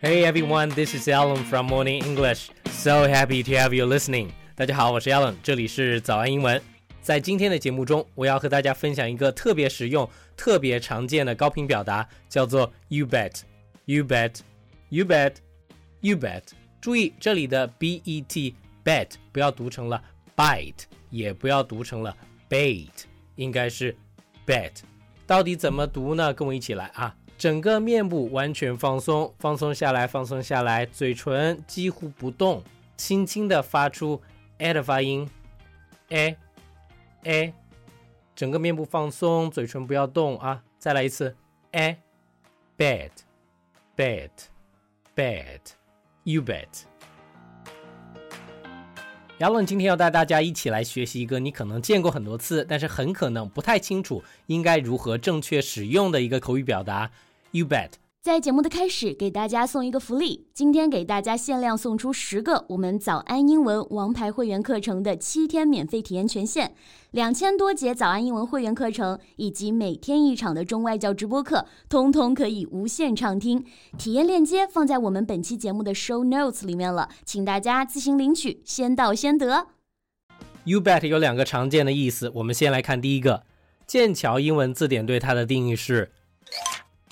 Hey everyone, this is Alan from Morning English. So happy to have you listening. 大家好，我是 Alan，这里是早安英文。在今天的节目中，我要和大家分享一个特别实用、特别常见的高频表达，叫做 "You bet, you bet, you bet, you bet"。注意这里的 bet bet 不要读成了 bite，也不要读成了 bait，应该是 bet。到底怎么读呢？跟我一起来啊！整个面部完全放松，放松下来，放松下来，嘴唇几乎不动，轻轻的发出 a 的发音，a a，整个面部放松，嘴唇不要动啊！再来一次，a bet bet bet，you bet。亚伦今天要带大家一起来学习一个你可能见过很多次，但是很可能不太清楚应该如何正确使用的一个口语表达。You bet。在节目的开始，给大家送一个福利，今天给大家限量送出十个我们早安英文王牌会员课程的七天免费体验权限，两千多节早安英文会员课程以及每天一场的中外教直播课，通通可以无限畅听。体验链接放在我们本期节目的 show notes 里面了，请大家自行领取，先到先得。You bet 有两个常见的意思，我们先来看第一个，剑桥英文字典对它的定义是。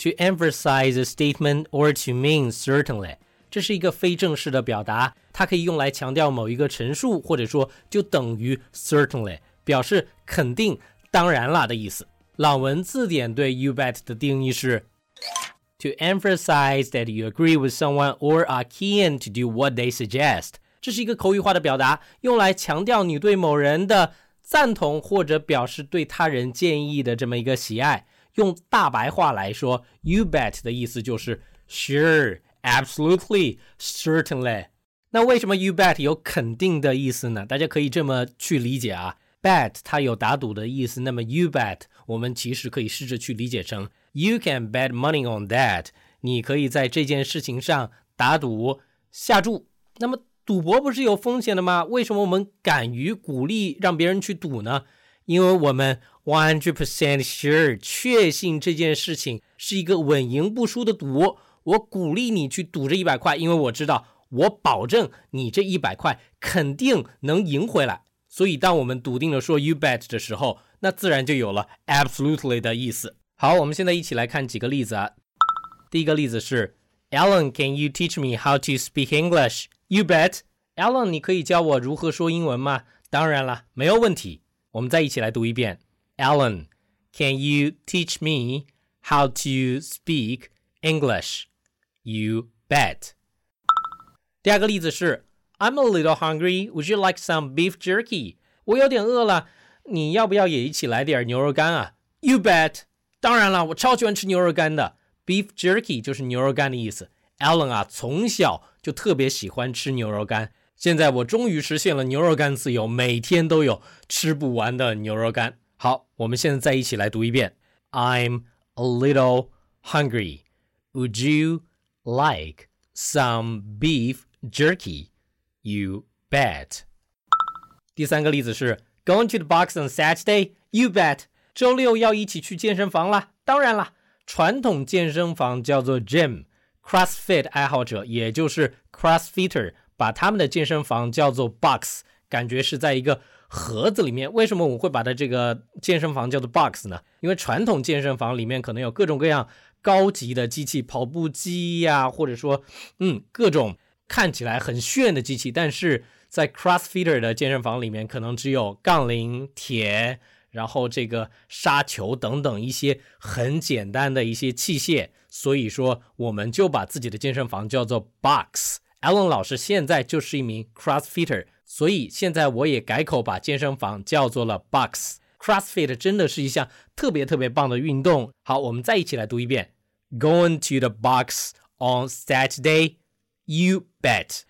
To emphasize a statement or to mean certainly，这是一个非正式的表达，它可以用来强调某一个陈述，或者说就等于 certainly，表示肯定、当然啦的意思。朗文字典对 you bet 的定义是：To emphasize that you agree with someone or are keen to do what they suggest，这是一个口语化的表达，用来强调你对某人的赞同或者表示对他人建议的这么一个喜爱。用大白话来说，you bet 的意思就是 sure, absolutely, certainly。那为什么 you bet 有肯定的意思呢？大家可以这么去理解啊，bet 它有打赌的意思，那么 you bet 我们其实可以试着去理解成 you can bet money on that。你可以在这件事情上打赌下注。那么赌博不是有风险的吗？为什么我们敢于鼓励让别人去赌呢？因为我们 one hundred percent sure 确信这件事情是一个稳赢不输的赌。我鼓励你去赌这一百块，因为我知道我保证你这一百块肯定能赢回来。所以，当我们笃定的说 you bet 的时候，那自然就有了 absolutely 的意思。好，我们现在一起来看几个例子啊。第一个例子是 Alan，Can you teach me how to speak English？You bet。Alan，你可以教我如何说英文吗？当然了，没有问题。我们再一起来读一遍，Alan。Can you teach me how to speak English? You bet. 第二个例子是，I'm a little hungry. Would you like some beef jerky? 我有点饿了，你要不要也一起来点牛肉干啊？You bet. 当然了，我超喜欢吃牛肉干的。Beef jerky 就是牛肉干的意思。Alan 啊，从小就特别喜欢吃牛肉干。现在我终于实现了牛肉干自由，每天都有吃不完的牛肉干。好，我们现在再一起来读一遍：I'm a little hungry. Would you like some beef jerky? You bet. 第三个例子是：Going to the box on Saturday? You bet. 周六要一起去健身房啦？当然啦，传统健身房叫做 gym。CrossFit 爱好者，也就是 CrossFitter。把他们的健身房叫做 box，感觉是在一个盒子里面。为什么我会把它这个健身房叫做 box 呢？因为传统健身房里面可能有各种各样高级的机器，跑步机呀，或者说，嗯，各种看起来很炫的机器。但是在 CrossFitter 的健身房里面，可能只有杠铃、铁，然后这个沙球等等一些很简单的一些器械。所以说，我们就把自己的健身房叫做 box。Alan 老师现在就是一名 CrossFitter，所以现在我也改口把健身房叫做了 Box。CrossFit 真的是一项特别特别棒的运动。好，我们再一起来读一遍：Going to the box on Saturday, you bet。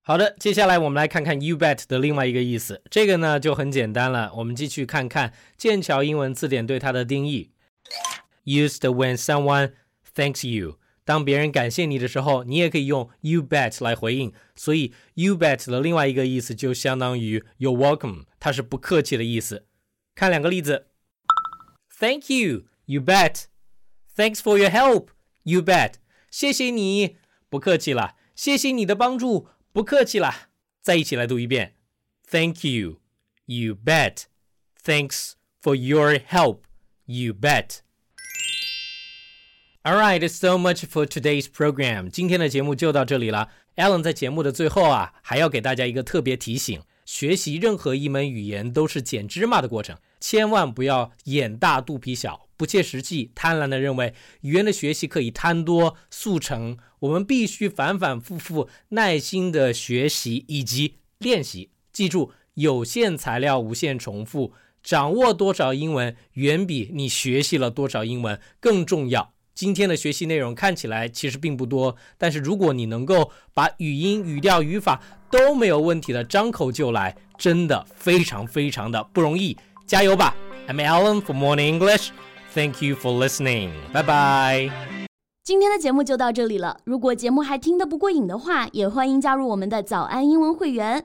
好的，接下来我们来看看 you bet 的另外一个意思。这个呢就很简单了，我们继续看看剑桥英文字典对它的定义：Used when someone thanks you。当别人感谢你的时候，你也可以用 you bet 来回应。所以 you bet 的另外一个意思就相当于 you're welcome，它是不客气的意思。看两个例子：Thank you, you bet. Thanks for your help, you bet. 谢谢你，不客气了，谢谢你的帮助，不客气了。再一起来读一遍，Thank you, you bet. Thanks for your help, you bet. All right, so much for today's program. 今天的节目就到这里了。Alan 在节目的最后啊，还要给大家一个特别提醒：学习任何一门语言都是捡芝麻的过程，千万不要眼大肚皮小，不切实际、贪婪的认为语言的学习可以贪多速成。我们必须反反复复、耐心的学习以及练习。记住，有限材料无限重复，掌握多少英文远比你学习了多少英文更重要。今天的学习内容看起来其实并不多，但是如果你能够把语音、语调、语法都没有问题的张口就来，真的非常非常的不容易。加油吧！I'm Alan for Morning English. Thank you for listening. 拜拜。今天的节目就到这里了。如果节目还听得不过瘾的话，也欢迎加入我们的早安英文会员。